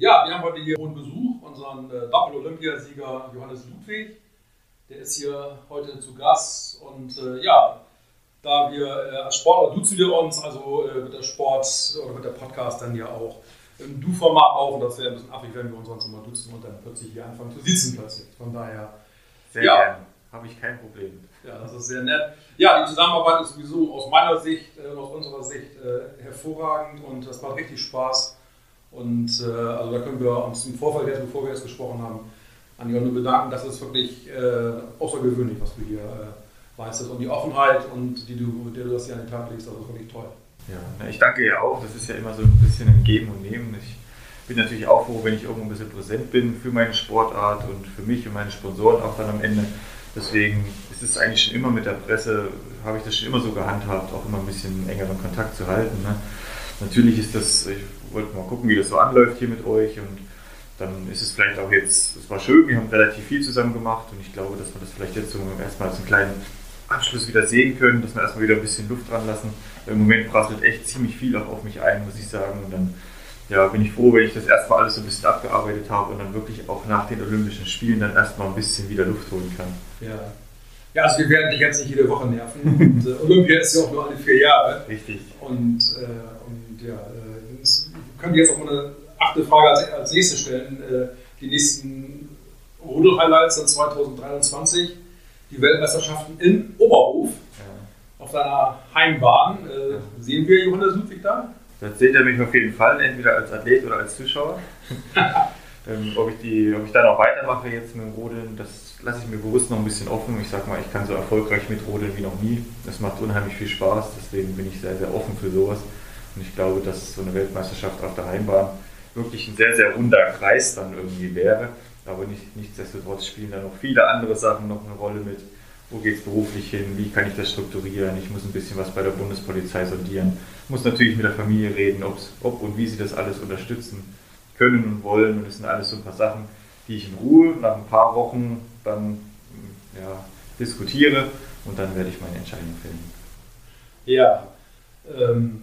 Ja, wir haben heute hier hohen Besuch, unseren äh, Doppel-Olympiasieger Johannes Ludwig. Der ist hier heute zu Gast und äh, ja, da wir äh, als Sportler duzen wir uns, also äh, wird der Sport oder wird der Podcast dann ja auch im Du-Format auf und das wäre ein bisschen affig, wenn wir uns sonst immer duzen und dann plötzlich hier anfangen zu sitzen plötzlich. Von daher. Sehr ja. gerne. Habe ich kein Problem. Ja, das ist sehr nett. Ja, die Zusammenarbeit ist sowieso aus meiner Sicht und äh, aus unserer Sicht äh, hervorragend und das macht richtig Spaß. Und äh, also da können wir uns im Vorfeld, jetzt, bevor wir jetzt gesprochen haben, an dir nur bedanken. Das ist wirklich äh, außergewöhnlich, was du hier äh, leistest. Und die Offenheit und die du, mit der du das hier an den Tag legst, das ist wirklich toll. Ja, ich danke ja auch. Das ist ja immer so ein bisschen ein Geben und Nehmen. Ich bin natürlich auch froh, wenn ich irgendwo ein bisschen präsent bin für meine Sportart und für mich und meine Sponsoren auch dann am Ende. Deswegen ist es eigentlich schon immer mit der Presse, habe ich das schon immer so gehandhabt, auch immer ein bisschen engeren Kontakt zu halten. Ne? Natürlich ist das, ich wollte mal gucken, wie das so anläuft hier mit euch und dann ist es vielleicht auch jetzt, es war schön, wir haben relativ viel zusammen gemacht und ich glaube, dass wir das vielleicht jetzt so erstmal als einen kleinen Abschluss wieder sehen können, dass wir erstmal wieder ein bisschen Luft dran lassen. Im Moment prasselt echt ziemlich viel auch auf mich ein, muss ich sagen. Und dann ja, bin ich froh, wenn ich das erstmal alles so ein bisschen abgearbeitet habe und dann wirklich auch nach den Olympischen Spielen dann erstmal ein bisschen wieder Luft holen kann. Ja. Ja, also wir werden dich jetzt nicht jede Woche nerven. Und, äh, Olympia ist ja auch nur alle vier Jahre. Richtig. Und, äh, ja, äh, könnte jetzt auch mal eine achte Frage als, als nächste stellen. Äh, die nächsten Rudel-Highlights sind 2023. Die Weltmeisterschaften in Oberhof. Ja. Auf deiner Heimbahn. Äh, sehen wir Johannes Ludwig da? Das seht ihr mich auf jeden Fall, entweder als Athlet oder als Zuschauer. ähm, ob, ich die, ob ich da noch weitermache jetzt mit dem Rodeln, das lasse ich mir bewusst noch ein bisschen offen. Ich sag mal, ich kann so erfolgreich mit Rodeln wie noch nie. Das macht unheimlich viel Spaß, deswegen bin ich sehr, sehr offen für sowas. Und ich glaube, dass so eine Weltmeisterschaft auf der Heimbahn wirklich ein sehr, sehr runder Kreis dann irgendwie wäre. Aber nicht, nichtsdestotrotz spielen da noch viele andere Sachen noch eine Rolle mit. Wo geht es beruflich hin? Wie kann ich das strukturieren? Ich muss ein bisschen was bei der Bundespolizei sondieren. Muss natürlich mit der Familie reden, ob und wie sie das alles unterstützen können und wollen. Und das sind alles so ein paar Sachen, die ich in Ruhe nach ein paar Wochen dann ja, diskutiere und dann werde ich meine Entscheidung fällen. Ja, ähm,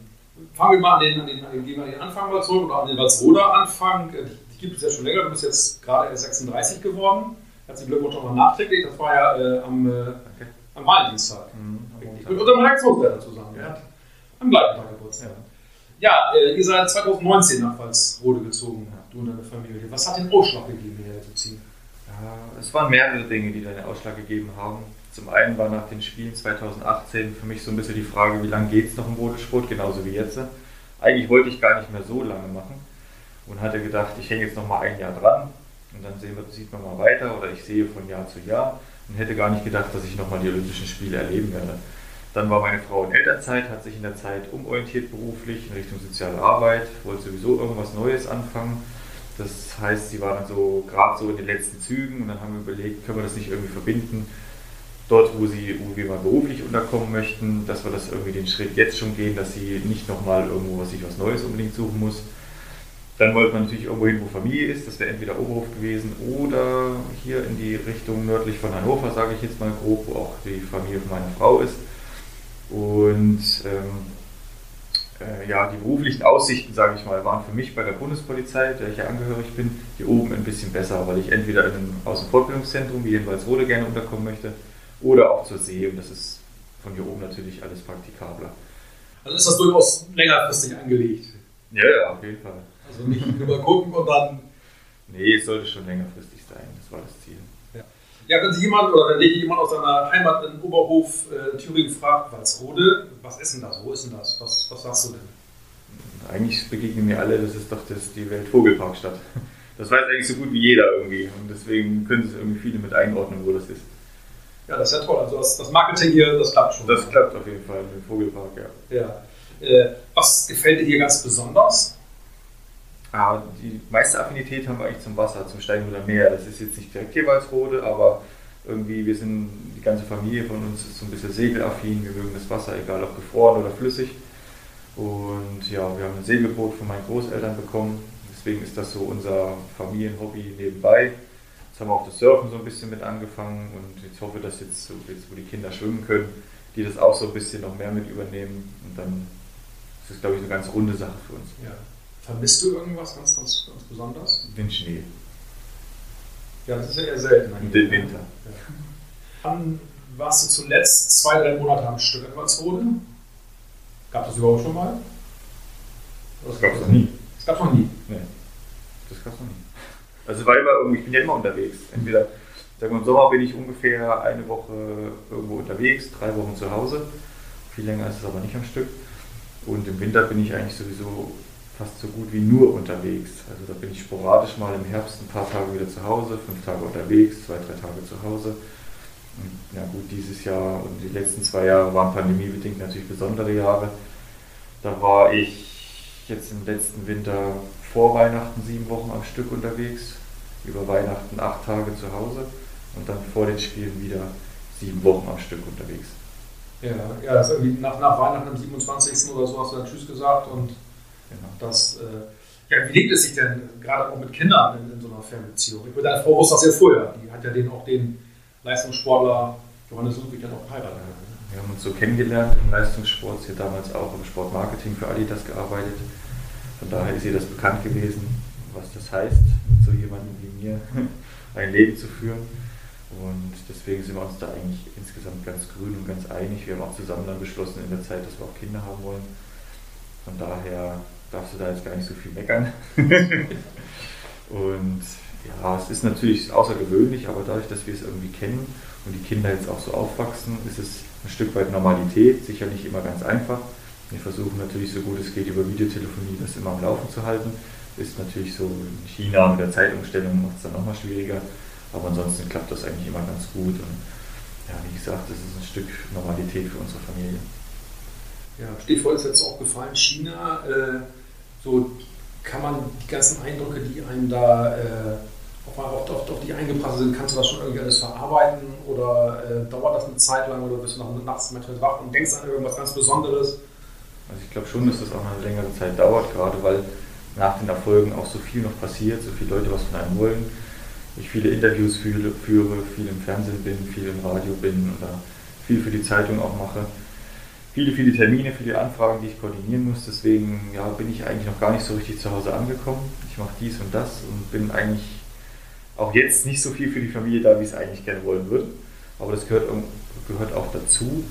fangen wir mal an den, an den, an den, gehen wir an den Anfang mal zurück oder an den Walsroder Anfang. Äh, die gibt es ja schon länger, du bist jetzt gerade erst 36 geworden. Herzlichen Glückwunsch nochmal nachträglich. Das war ja äh, am, äh, am Valentinstag. Mhm, und unter dem Redaktionsleiter zusammen. Ja. Am gleichen Tag Geburtstag. Ja, ja äh, ihr seid 2019 nach Walsrode gezogen, du und deine Familie. Was hat den Ausschlag gegeben, hierher zu ziehen? Ja, es waren mehrere Dinge, die den Ausschlag gegeben haben. Zum einen war nach den Spielen 2018 für mich so ein bisschen die Frage, wie lange geht es noch im Bodensport, genauso wie jetzt. Eigentlich wollte ich gar nicht mehr so lange machen und hatte gedacht, ich hänge jetzt noch mal ein Jahr dran und dann wir, sieht man mal weiter oder ich sehe von Jahr zu Jahr und hätte gar nicht gedacht, dass ich noch mal die Olympischen Spiele erleben werde. Dann war meine Frau in Elternzeit, hat sich in der Zeit umorientiert beruflich in Richtung soziale Arbeit, wollte sowieso irgendwas Neues anfangen. Das heißt, sie war dann so gerade so in den letzten Zügen und dann haben wir überlegt, können wir das nicht irgendwie verbinden dort, wo, sie, wir mal beruflich unterkommen möchten, dass wir das irgendwie den Schritt jetzt schon gehen, dass sie nicht nochmal irgendwo sich was Neues unbedingt suchen muss. Dann wollte man natürlich irgendwo hin, wo Familie ist, das wäre entweder Oberhof gewesen oder hier in die Richtung nördlich von Hannover, sage ich jetzt mal grob, wo auch die Familie von meiner Frau ist. Und ähm, äh, ja, die beruflichen Aussichten, sage ich mal, waren für mich bei der Bundespolizei, der ich ja angehörig bin, hier oben ein bisschen besser, weil ich entweder in einem Außenfortbildungszentrum wie in Walsrode gerne unterkommen möchte oder auch zur See. Und das ist von hier oben natürlich alles praktikabler. Also ist das durchaus längerfristig angelegt? Ja, ja, auf jeden Fall. Also nicht nur gucken und dann. Nee, es sollte schon längerfristig sein. Das war das Ziel. Ja, ja wenn sich jemand oder wenn dich jemand aus seiner Heimat in Oberhof äh, Thüringen fragt, Walsrode, was ist denn das? Wo ist denn das? Was, was sagst du denn? Eigentlich begegnen mir alle, das ist doch das, die Weltvogelparkstadt. Das weiß eigentlich so gut wie jeder irgendwie. Und deswegen können es irgendwie viele mit einordnen, wo das ist. Ja, das ist ja toll. Also das, das Marketing hier, das klappt schon. Das klappt auf jeden Fall mit dem Vogelpark, ja. ja. Äh, was gefällt dir hier ganz besonders? Ah, die meiste Affinität haben wir eigentlich zum Wasser, zum Steinhuder Meer. Das ist jetzt nicht direkt hier Walsrode, aber irgendwie, wir sind, die ganze Familie von uns ist so ein bisschen segelaffin. Wir mögen das Wasser, egal ob gefroren oder flüssig. Und ja, wir haben ein Segelboot von meinen Großeltern bekommen. Deswegen ist das so unser Familienhobby nebenbei. Jetzt haben wir auch das Surfen so ein bisschen mit angefangen und ich hoffe, dass jetzt, jetzt, wo die Kinder schwimmen können, die das auch so ein bisschen noch mehr mit übernehmen und dann ist es, glaube ich, eine ganz runde Sache für uns. Ja. Vermisst du irgendwas ganz, ganz, ganz besonders? Den Schnee. Ja, das ist ja eher selten. Und den Winter. Ja. Dann warst du zuletzt zwei, drei Monate am Stück in Walsrode. Gab das überhaupt schon mal? Das gab es noch nie. Das gab es noch nie. Nee, das gab es noch nie. Also war immer irgendwie, ich bin ja immer unterwegs. Entweder, sagen wir im Sommer bin ich ungefähr eine Woche irgendwo unterwegs, drei Wochen zu Hause. Viel länger ist es aber nicht am Stück. Und im Winter bin ich eigentlich sowieso fast so gut wie nur unterwegs. Also da bin ich sporadisch mal im Herbst ein paar Tage wieder zu Hause, fünf Tage unterwegs, zwei, drei Tage zu Hause. Und ja gut, dieses Jahr und die letzten zwei Jahre waren pandemiebedingt natürlich besondere Jahre. Da war ich jetzt im letzten Winter vor Weihnachten sieben Wochen am Stück unterwegs, über Weihnachten acht Tage zu Hause und dann vor den Spielen wieder sieben Wochen am Stück unterwegs. Ja, ja irgendwie nach, nach Weihnachten am 27. oder so hast du dann Tschüss gesagt und genau. das. Äh, ja, wie lebt es sich denn gerade auch mit Kindern in, in so einer Fernbeziehung? Ich würde deine Frau wusste das ja vorher. Die hat ja den, auch den Leistungssportler Johannes Ludwig dann auch geheiratet. Wir haben uns so kennengelernt im Leistungssport. Sie hat damals auch im Sportmarketing für Adidas gearbeitet. Von daher ist ihr das bekannt gewesen, was das heißt, mit so jemandem wie mir ein Leben zu führen. Und deswegen sind wir uns da eigentlich insgesamt ganz grün und ganz einig. Wir haben auch zusammen dann beschlossen in der Zeit, dass wir auch Kinder haben wollen. Von daher darfst du da jetzt gar nicht so viel meckern. und ja, es ist natürlich außergewöhnlich, aber dadurch, dass wir es irgendwie kennen und die Kinder jetzt auch so aufwachsen, ist es ein Stück weit Normalität, sicher nicht immer ganz einfach. Wir versuchen natürlich so gut es geht über Videotelefonie das immer am Laufen zu halten. Ist natürlich so in China mit der Zeitumstellung macht es dann nochmal schwieriger. Aber ansonsten klappt das eigentlich immer ganz gut. Und ja, wie gesagt, das ist ein Stück Normalität für unsere Familie. Ja, Stichwort ist jetzt auch gefallen, China. Äh, so kann man die ganzen Eindrücke, die einem da äh, auf, auf, auf, auf, die eingeprasselt sind, kannst du das schon irgendwie alles verarbeiten oder äh, dauert das eine Zeit lang oder bist du noch nachts manchmal wach und denkst an irgendwas ganz Besonderes? Also ich glaube schon, dass das auch eine längere Zeit dauert, gerade weil nach den Erfolgen auch so viel noch passiert, so viele Leute was von einem wollen ich viele Interviews führe, führe, viel im Fernsehen bin, viel im Radio bin oder viel für die Zeitung auch mache. Viele, viele Termine, viele Anfragen, die ich koordinieren muss. Deswegen ja, bin ich eigentlich noch gar nicht so richtig zu Hause angekommen. Ich mache dies und das und bin eigentlich auch jetzt nicht so viel für die Familie da, wie ich es eigentlich gerne wollen würde. Aber das gehört, gehört auch dazu.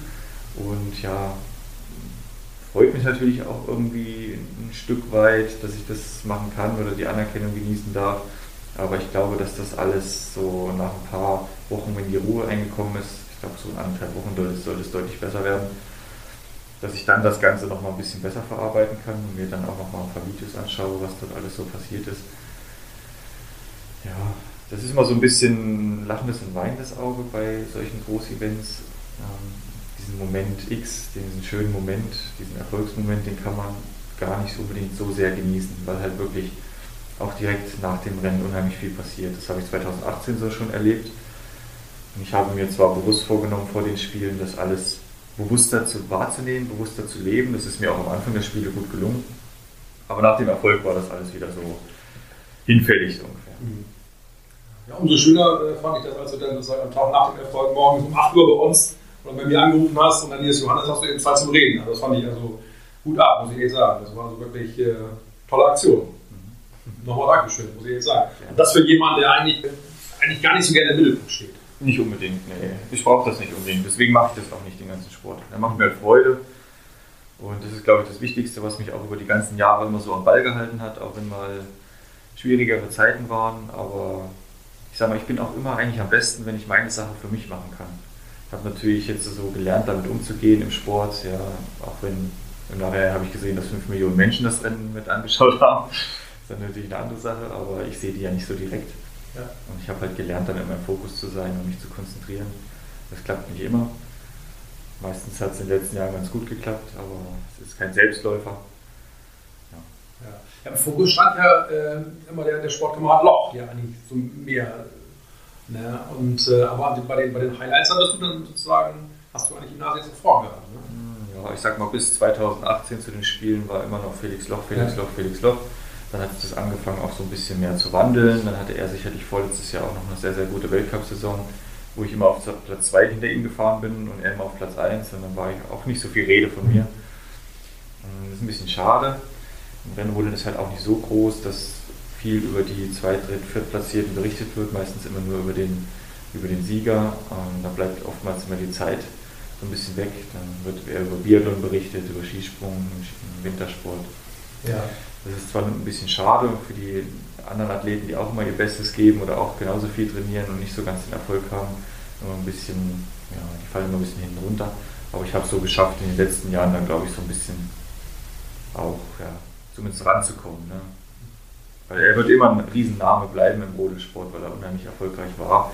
Und ja, freut mich natürlich auch irgendwie ein Stück weit, dass ich das machen kann oder die Anerkennung genießen darf. Aber ich glaube, dass das alles so nach ein paar Wochen, wenn die Ruhe eingekommen ist, ich glaube so in anderthalb Wochen sollte es, deutlich besser werden, dass ich dann das Ganze nochmal ein bisschen besser verarbeiten kann und mir dann auch nochmal ein paar Videos anschaue, was dort alles so passiert ist. Ja, das ist immer so ein bisschen lachendes und weinendes Auge bei solchen Großevents. Ähm, Moment X, diesen schönen Moment, diesen Erfolgsmoment, den kann man gar nicht unbedingt so sehr genießen, weil halt wirklich auch direkt nach dem Rennen unheimlich viel passiert. Das habe ich 2018 so schon erlebt. Und ich habe mir zwar bewusst vorgenommen vor den Spielen, das alles bewusster zu, wahrzunehmen, bewusster zu leben. Das ist mir auch am Anfang der Spiele gut gelungen. Aber nach dem Erfolg war das alles wieder so hinfällig ungefähr. Mhm. Ja, umso schöner äh, fand ich das, als du dann am Tag nach dem Erfolg morgens um 8 Uhr bei uns oder bei mir angerufen hast und dann hier ist Johannes, hast du eben Zeit zum Reden. Also das fand ich also gut ab, muss ich ehrlich sagen. Das war also wirklich äh, tolle Aktion. Nochmal Dankeschön, muss ich jetzt sagen. Und das für jemanden, der eigentlich, eigentlich gar nicht so gerne im Mittelpunkt steht. Nicht unbedingt, nee. Ich brauche das nicht unbedingt. Deswegen mache ich das auch nicht, den ganzen Sport. Er macht mir halt Freude. Und das ist, glaube ich, das Wichtigste, was mich auch über die ganzen Jahre immer so am Ball gehalten hat, auch wenn mal schwierigere Zeiten waren. Aber ich sage mal, ich bin auch immer eigentlich am besten, wenn ich meine Sache für mich machen kann. Ich habe natürlich jetzt so gelernt, damit umzugehen im Sport. Ja, auch wenn im Nachhinein habe ich gesehen, dass 5 Millionen Menschen das Rennen mit angeschaut haben. Das ist natürlich eine andere Sache, aber ich sehe die ja nicht so direkt. Ja. Und ich habe halt gelernt, dann in meinem Fokus zu sein und mich zu konzentrieren. Das klappt nicht immer. Meistens hat es in den letzten Jahren ganz gut geklappt, aber es ist kein Selbstläufer. Ja. Ja. ja Im Fokus stand ja äh, immer der, der Sportkamerad Loch, ja eigentlich so mehr. Ne? Und, äh, aber bei den, bei den Highlights hattest du dann sozusagen, hast du eigentlich die Nase jetzt so vorgehabt. Ne? Ja, ich sag mal, bis 2018 zu den Spielen war immer noch Felix Loch, Felix ja. Loch, Felix Loch. Dann hat es angefangen auch so ein bisschen mehr zu wandeln. Dann hatte er sicherlich vorletztes Jahr auch noch eine sehr, sehr gute Weltcup-Saison, wo ich immer auf Platz 2 hinter ihm gefahren bin und er immer auf Platz 1. Und dann war ich auch nicht so viel Rede von mir. Das ist ein bisschen schade. Rennrodeln ist halt auch nicht so groß, dass viel über die Zweit-, Dritt-, Viertplatzierten berichtet wird, meistens immer nur über den, über den Sieger. Ähm, da bleibt oftmals immer die Zeit so ein bisschen weg. Dann wird eher über Biathlon berichtet, über Skisprung, Wintersport. Ja. Das ist zwar ein bisschen schade für die anderen Athleten, die auch immer ihr Bestes geben oder auch genauso viel trainieren und nicht so ganz den Erfolg haben, immer ein bisschen, ja, die fallen immer ein bisschen hinten runter. Aber ich habe es so geschafft, in den letzten Jahren dann, glaube ich, so ein bisschen auch, ja, zumindest ranzukommen. Ne? Weil er wird immer ein Riesenname bleiben im Rodelsport, weil er unheimlich erfolgreich war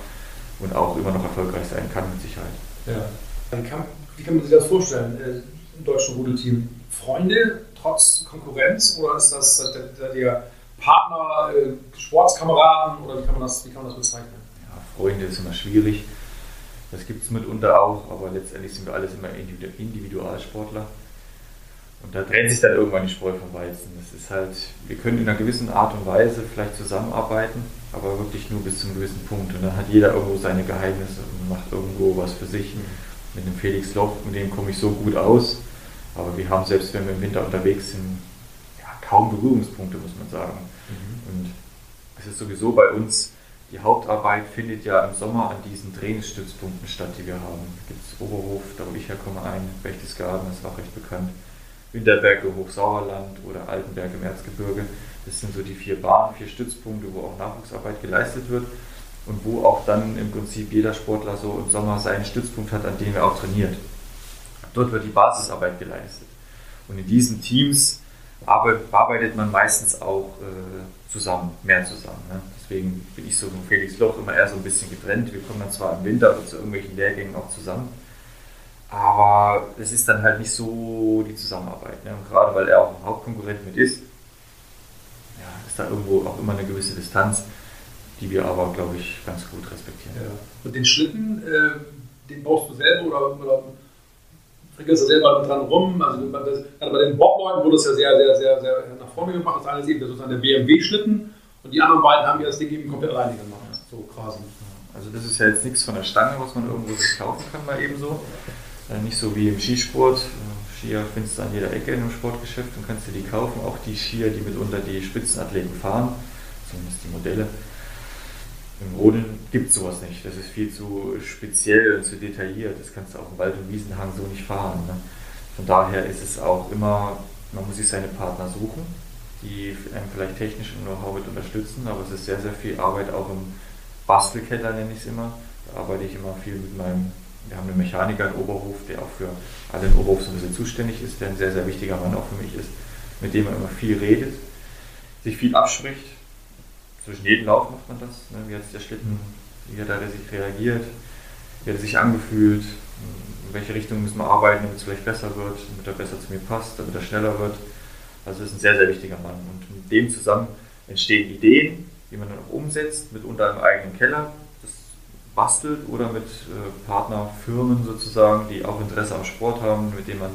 und auch immer noch erfolgreich sein kann, mit Sicherheit. Ja. Wie kann, wie kann man sich das vorstellen äh, im deutschen Rudelteam? Freunde trotz Konkurrenz oder ist das der, der Partner, äh, Sportskameraden oder wie kann, man das, wie kann man das bezeichnen? Ja, Freunde ist immer schwierig. Das gibt es mitunter auch, aber letztendlich sind wir alles immer Individualsportler. Und da trennt sich dann irgendwann die Spreu vom Weizen. Das ist halt, wir können in einer gewissen Art und Weise vielleicht zusammenarbeiten, aber wirklich nur bis zu einem gewissen Punkt. Und dann hat jeder irgendwo seine Geheimnisse und macht irgendwo was für sich. Mit dem Felix Loch, mit dem komme ich so gut aus. Aber wir haben, selbst wenn wir im Winter unterwegs sind, ja, kaum Berührungspunkte, muss man sagen. Mhm. Und es ist sowieso bei uns, die Hauptarbeit findet ja im Sommer an diesen Trainingsstützpunkten statt, die wir haben. Da gibt es Oberhof, da wo ich herkomme, ein, Berchtesgaden, das ist auch recht bekannt. Winterberge, Hochsauerland oder Altenberg im Erzgebirge. Das sind so die vier Bahnen, vier Stützpunkte, wo auch Nachwuchsarbeit geleistet wird und wo auch dann im Prinzip jeder Sportler so im Sommer seinen Stützpunkt hat, an dem er auch trainiert. Dort wird die Basisarbeit geleistet. Und in diesen Teams arbeitet man meistens auch äh, zusammen, mehr zusammen. Ne? Deswegen bin ich so mit Felix Loch immer eher so ein bisschen getrennt. Wir kommen dann zwar im Winter zu irgendwelchen Lehrgängen auch zusammen, aber es ist dann halt nicht so die Zusammenarbeit. Ne? Und gerade weil er auch ein Hauptkonkurrent mit ist, ja, ist da irgendwo auch immer eine gewisse Distanz, die wir aber, glaube ich, ganz gut respektieren. Ja. Und den Schlitten, äh, den baust du selber oder, oder frickelst du selber mit dran rum? Also bei den Bobleuten wurde es ja sehr, sehr, sehr, sehr nach vorne gemacht. Das eine ist eben sozusagen der BMW-Schlitten und die anderen beiden haben ja das Ding eben komplett alleine gemacht. So quasi. Also das ist ja jetzt nichts von der Stange, was man irgendwo sich kaufen kann, mal eben so. Äh, nicht so wie im Skisport. Äh, Skier findest du an jeder Ecke in einem Sportgeschäft und kannst dir die kaufen. Auch die Skier, die mitunter die Spitzenathleten fahren, zumindest die Modelle. Im Rodeln gibt es sowas nicht. Das ist viel zu speziell und zu detailliert. Das kannst du auf dem Wald- und Wiesenhang so nicht fahren. Ne? Von daher ist es auch immer, man muss sich seine Partner suchen, die einem vielleicht technisch im Know-how mit unterstützen, aber es ist sehr, sehr viel Arbeit auch im Bastelkeller, nenne ich es immer. Da arbeite ich immer viel mit meinem wir haben einen Mechaniker in Oberhof, der auch für alle in Oberhof so ein bisschen zuständig ist, der ein sehr, sehr wichtiger Mann auch für mich ist, mit dem man immer viel redet, sich viel abspricht. Zwischen jedem Lauf macht man das. Ne? Wie hat der Schlitten, wie hat er sich reagiert, wie hat er sich angefühlt, in welche Richtung müssen wir arbeiten, damit es vielleicht besser wird, damit er besser zu mir passt, damit er schneller wird. Also ist ein sehr, sehr wichtiger Mann. Und mit dem zusammen entstehen Ideen, die man dann auch umsetzt, mitunter im eigenen Keller bastelt oder mit äh, Partnerfirmen sozusagen, die auch Interesse am Sport haben, mit denen man,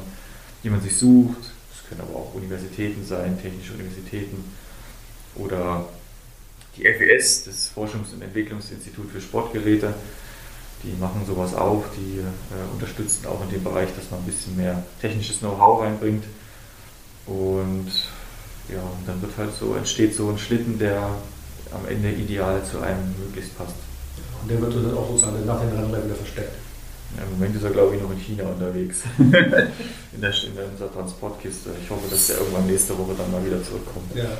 die man sich sucht. Das können aber auch Universitäten sein, technische Universitäten oder die FES, das Forschungs- und Entwicklungsinstitut für Sportgeräte. Die machen sowas auch, die äh, unterstützen auch in dem Bereich, dass man ein bisschen mehr technisches Know-how reinbringt. Und ja, und dann wird halt so, entsteht so ein Schlitten, der am Ende ideal zu einem möglichst passt. Und der wird dann auch sozusagen nach den Rennen wieder versteckt. Ja, Im Moment ist er, glaube ich, noch in China unterwegs. in, der, in der Transportkiste. Ich hoffe, dass er irgendwann nächste Woche dann mal wieder zurückkommt. Ja,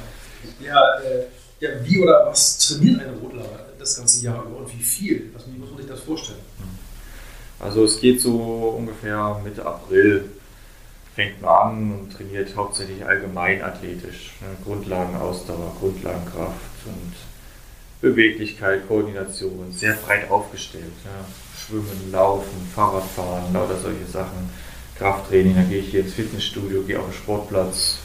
ja, äh, ja wie oder was trainiert ein Rodler das ganze Jahr über und wie viel? Was, wie muss man sich das vorstellen? Also es geht so ungefähr Mitte April fängt man an und trainiert hauptsächlich allgemein athletisch. Ne? Grundlagen Ausdauer, Grundlagenkraft und Beweglichkeit, Koordination, sehr breit aufgestellt. Ja. Schwimmen, Laufen, Fahrradfahren, lauter solche Sachen. Krafttraining, da gehe ich hier ins Fitnessstudio, gehe auf den Sportplatz,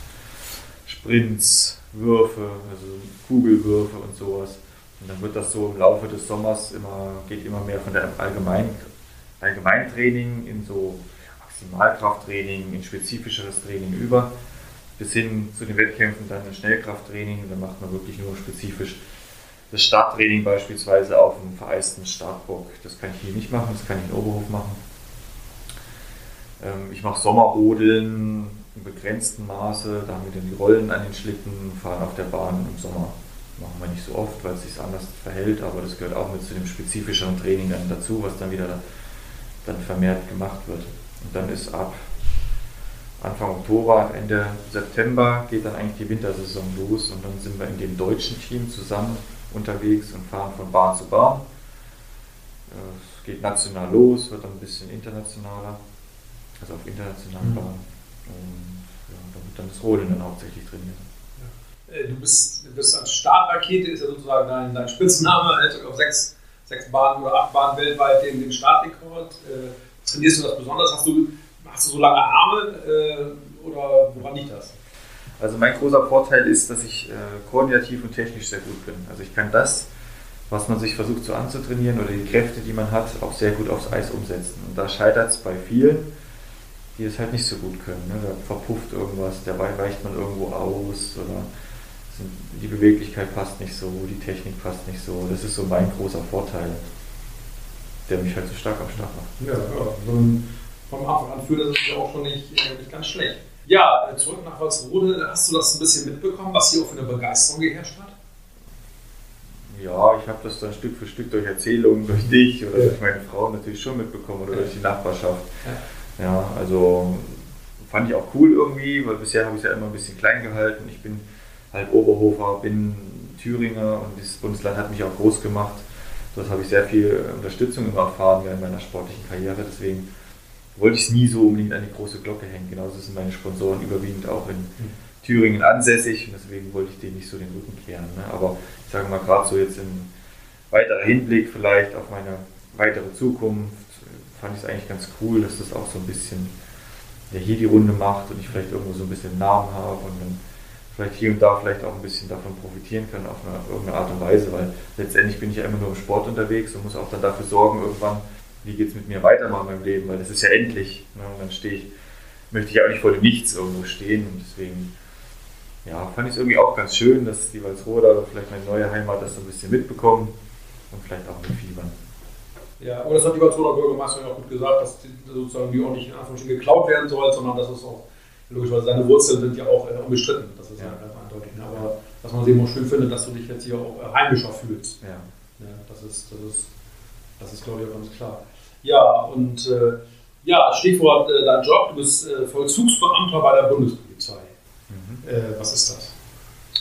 Sprints, Würfe, also Kugelwürfe und sowas. Und dann wird das so im Laufe des Sommers immer, geht immer mehr von der Allgemein, Allgemeintraining in so Maximalkrafttraining, in spezifischeres Training über, bis hin zu den Wettkämpfen dann ein Schnellkrafttraining. Da macht man wirklich nur spezifisch das Starttraining beispielsweise auf einem vereisten Startbock. Das kann ich hier nicht machen, das kann ich in Oberhof machen. Ähm, ich mache Sommerrodeln im begrenzten Maße. Da haben wir dann die Rollen an den Schlitten, fahren auf der Bahn im Sommer. Machen wir nicht so oft, weil es sich anders verhält, aber das gehört auch mit zu dem spezifischeren Training dann dazu, was dann wieder dann vermehrt gemacht wird. Und dann ist ab Anfang Oktober, Ende September geht dann eigentlich die Wintersaison los und dann sind wir in dem deutschen Team zusammen unterwegs und fahren von Bahn zu Bahn. Es geht national los, wird dann ein bisschen internationaler, also auf internationalen mhm. Bahnen. Und ja, da wird dann das Rodeln dann hauptsächlich trainiert. Äh, du bist, du bist als Startrakete, ist ja sozusagen dein, dein Spitzname, hält auf sechs, sechs Bahnen oder acht Bahnen weltweit den, den Startrekord. Äh, trainierst du das besonders? Hast du Hast du so lange Arme äh, oder woran liegt das? Also mein großer Vorteil ist, dass ich äh, koordinativ und technisch sehr gut bin. Also ich kann das, was man sich versucht so anzutrainieren oder die Kräfte, die man hat, auch sehr gut aufs Eis umsetzen. Und da scheitert es bei vielen, die es halt nicht so gut können. Ne? Da verpufft irgendwas, dabei weicht man irgendwo aus oder die Beweglichkeit passt nicht so, die Technik passt nicht so. Das ist so mein großer Vorteil, der mich halt so stark am Start macht. Ja, ja. So vom Anfang an führt, das ist ja auch schon nicht, äh, nicht ganz schlecht. Ja, äh, zurück nach Walsrode, hast du das ein bisschen mitbekommen, was hier auch für eine Begeisterung geherrscht hat? Ja, ich habe das dann Stück für Stück durch Erzählungen, durch dich oder ja. durch meine Frau natürlich schon mitbekommen oder ja. durch die Nachbarschaft. Ja. ja, also fand ich auch cool irgendwie, weil bisher habe ich es ja immer ein bisschen klein gehalten. Ich bin halt Oberhofer, bin Thüringer und das Bundesland hat mich auch groß gemacht. Dort habe ich sehr viel Unterstützung immer erfahren während meiner sportlichen Karriere. Deswegen wollte ich es nie so unbedingt an die große Glocke hängen. Genauso sind meine Sponsoren überwiegend auch in mhm. Thüringen ansässig und deswegen wollte ich denen nicht so den Rücken kehren. Ne? Aber ich sage mal, gerade so jetzt in weiterer Hinblick vielleicht auf meine weitere Zukunft, fand ich es eigentlich ganz cool, dass das auch so ein bisschen ja, hier die Runde macht und ich vielleicht irgendwo so ein bisschen Namen habe und dann vielleicht hier und da vielleicht auch ein bisschen davon profitieren kann auf eine, irgendeine Art und Weise, weil letztendlich bin ich ja immer nur im Sport unterwegs und muss auch dann dafür sorgen, irgendwann wie geht es mit mir weiter in meinem Leben, weil das ist ja endlich. Ne? Und dann stehe ich, möchte ich auch nicht vor dem Nichts irgendwo stehen. Und deswegen ja, fand ich es irgendwie auch ganz schön, dass die Walsroder oder vielleicht meine neue Heimat das so ein bisschen mitbekommen und vielleicht auch mitfiebern. Ja, aber das hat die Walsroder Bürgermeisterin auch gut gesagt, dass die, sozusagen die auch nicht in Anführungsstrichen geklaut werden soll, sondern dass es auch, logischerweise seine Wurzeln sind ja auch äh, unbestritten. Das ist ja, ja ganz eindeutig. Ne? Aber dass man es eben auch schön findet, dass du dich jetzt hier auch äh, heimischer fühlst. Ja. ja das, ist, das, ist, das ist, glaube ich, auch ganz klar. Ja, und äh, ja, Stichwort äh, dein Job, du bist äh, Vollzugsbeamter bei der Bundespolizei. Mhm. Äh, was ist das?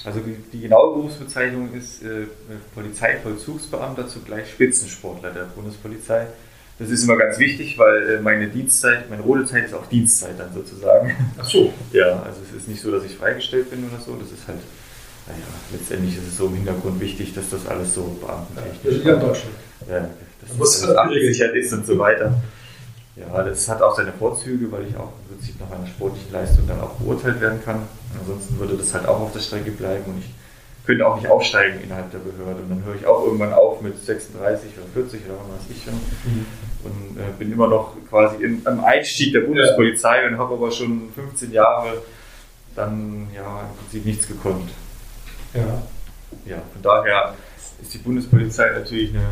Also die, die genaue Berufsbezeichnung ist äh, Polizeivollzugsbeamter zugleich Spitzensportler der Bundespolizei. Das ist immer ganz wichtig, weil äh, meine Dienstzeit, meine Rodezeit ist auch Dienstzeit dann sozusagen. Ach so. Ja, also es ist nicht so, dass ich freigestellt bin oder so. Das ist halt, naja, letztendlich ist es so im Hintergrund wichtig, dass das alles so beamtentechnisch ist. Ja, in Deutschland. Ja, dass muss das abgesichert ist und so weiter. Ja, das hat auch seine Vorzüge, weil ich auch im Prinzip nach einer sportlichen Leistung dann auch beurteilt werden kann. Ansonsten würde das halt auch auf der Strecke bleiben und ich könnte auch nicht aufsteigen innerhalb der Behörde. Und dann höre ich auch irgendwann auf mit 36 oder 40 oder was weiß ich schon. Mhm. Und äh, bin immer noch quasi im, am Einstieg der Bundespolizei ja. und habe aber schon 15 Jahre dann ja im Prinzip nichts gekonnt. Ja. Ja, von daher ist die Bundespolizei natürlich eine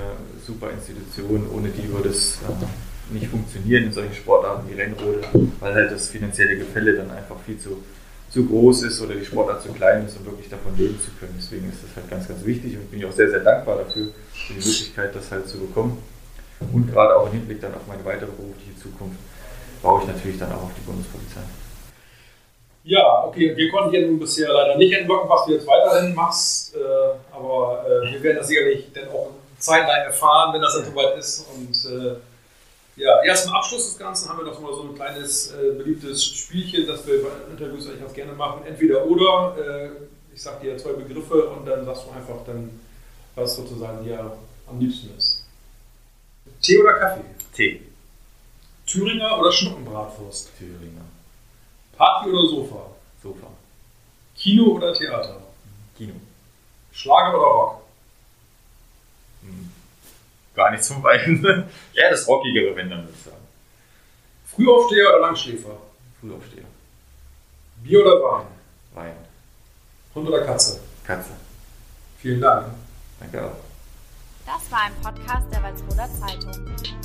super Institution. Ohne die würde es äh, nicht funktionieren in solchen Sportarten wie Rennrode, weil halt das finanzielle Gefälle dann einfach viel zu, zu groß ist oder die Sportart zu klein ist, um wirklich davon leben zu können. Deswegen ist das halt ganz, ganz wichtig und bin ich auch sehr, sehr dankbar dafür, für die Möglichkeit, das halt zu bekommen. Und gerade auch im Hinblick dann auf meine weitere berufliche Zukunft baue ich natürlich dann auch auf die Bundespolizei. Ja, okay, wir konnten dir nun bisher leider nicht entlocken, was du jetzt weiterhin machst, äh, aber äh, wir werden das sicherlich dann auch zeitnah erfahren, wenn das dann soweit ist. Und äh, ja, erst im Abschluss des Ganzen haben wir noch mal so ein kleines äh, beliebtes Spielchen, das wir bei Interviews eigentlich ganz gerne machen. Entweder oder, äh, ich sag dir zwei Begriffe und dann sagst du einfach dann, was sozusagen dir am liebsten ist. Tee oder Kaffee? Tee. Thüringer oder Schnuppenbratwurst? Thüringer. Party oder Sofa? Sofa. Kino oder Theater? Kino. Schlager oder Rock? Hm. Gar nicht zum beiden. ja, das Rockigere, wenn dann, würde ich sagen. Frühaufsteher oder Langschläfer? Frühaufsteher. Bier oder Wein? Wein. Hund oder Katze? Katze. Vielen Dank. Danke auch. Das war ein Podcast der Walsroder Zeitung.